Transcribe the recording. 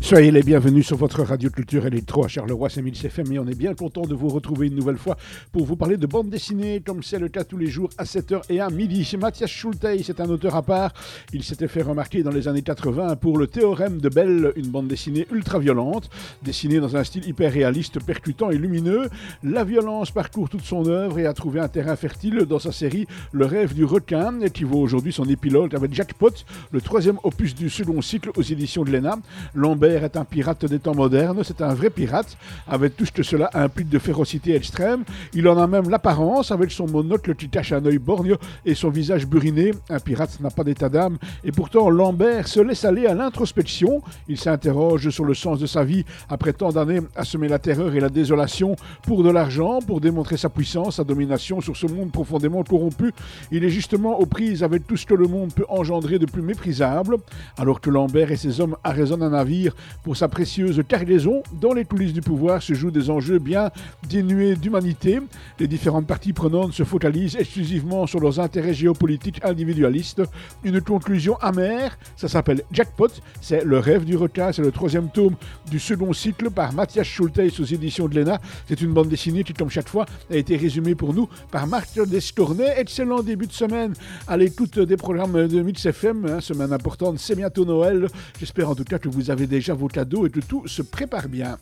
Soyez les bienvenus sur votre radio culture électro à Charleroi 5000 CFM et on est bien content de vous retrouver une nouvelle fois pour vous parler de bande dessinée comme c'est le cas tous les jours à 7h et à midi. Mathias Schultey, c'est un auteur à part. Il s'était fait remarquer dans les années 80 pour le théorème de Bell, une bande dessinée ultra violente, dessinée dans un style hyper réaliste, percutant et lumineux. La violence parcourt toute son œuvre et a trouvé un terrain fertile dans sa série Le rêve du requin, qui vaut aujourd'hui son épilogue avec Jackpot, le troisième opus du second cycle aux éditions de l'ENA. Lambert est un pirate des temps modernes, c'est un vrai pirate, avec tout ce que cela implique de férocité extrême. Il en a même l'apparence, avec son monocle qui cache un œil borgne et son visage buriné. Un pirate n'a pas d'état d'âme, et pourtant Lambert se laisse aller à l'introspection. Il s'interroge sur le sens de sa vie après tant d'années à semer la terreur et la désolation pour de l'argent, pour démontrer sa puissance, sa domination sur ce monde profondément corrompu. Il est justement aux prises avec tout ce que le monde peut engendrer de plus méprisable, que Lambert et ses hommes arraisonnent un navire pour sa précieuse cargaison. Dans les coulisses du pouvoir se jouent des enjeux bien dénués d'humanité. Les différentes parties prenantes se focalisent exclusivement sur leurs intérêts géopolitiques individualistes. Une conclusion amère, ça s'appelle Jackpot, c'est Le rêve du requin, c'est le troisième tome du second cycle par Mathias Schulteis aux éditions de l'ENA. C'est une bande dessinée qui, comme chaque fois, a été résumée pour nous par Marc Descornet. Excellent début de semaine à l'écoute des programmes de Mix FM. Hein, semaine importante, c'est bientôt Noël. J'espère en tout cas que vous avez déjà vos cadeaux et que tout se prépare bien.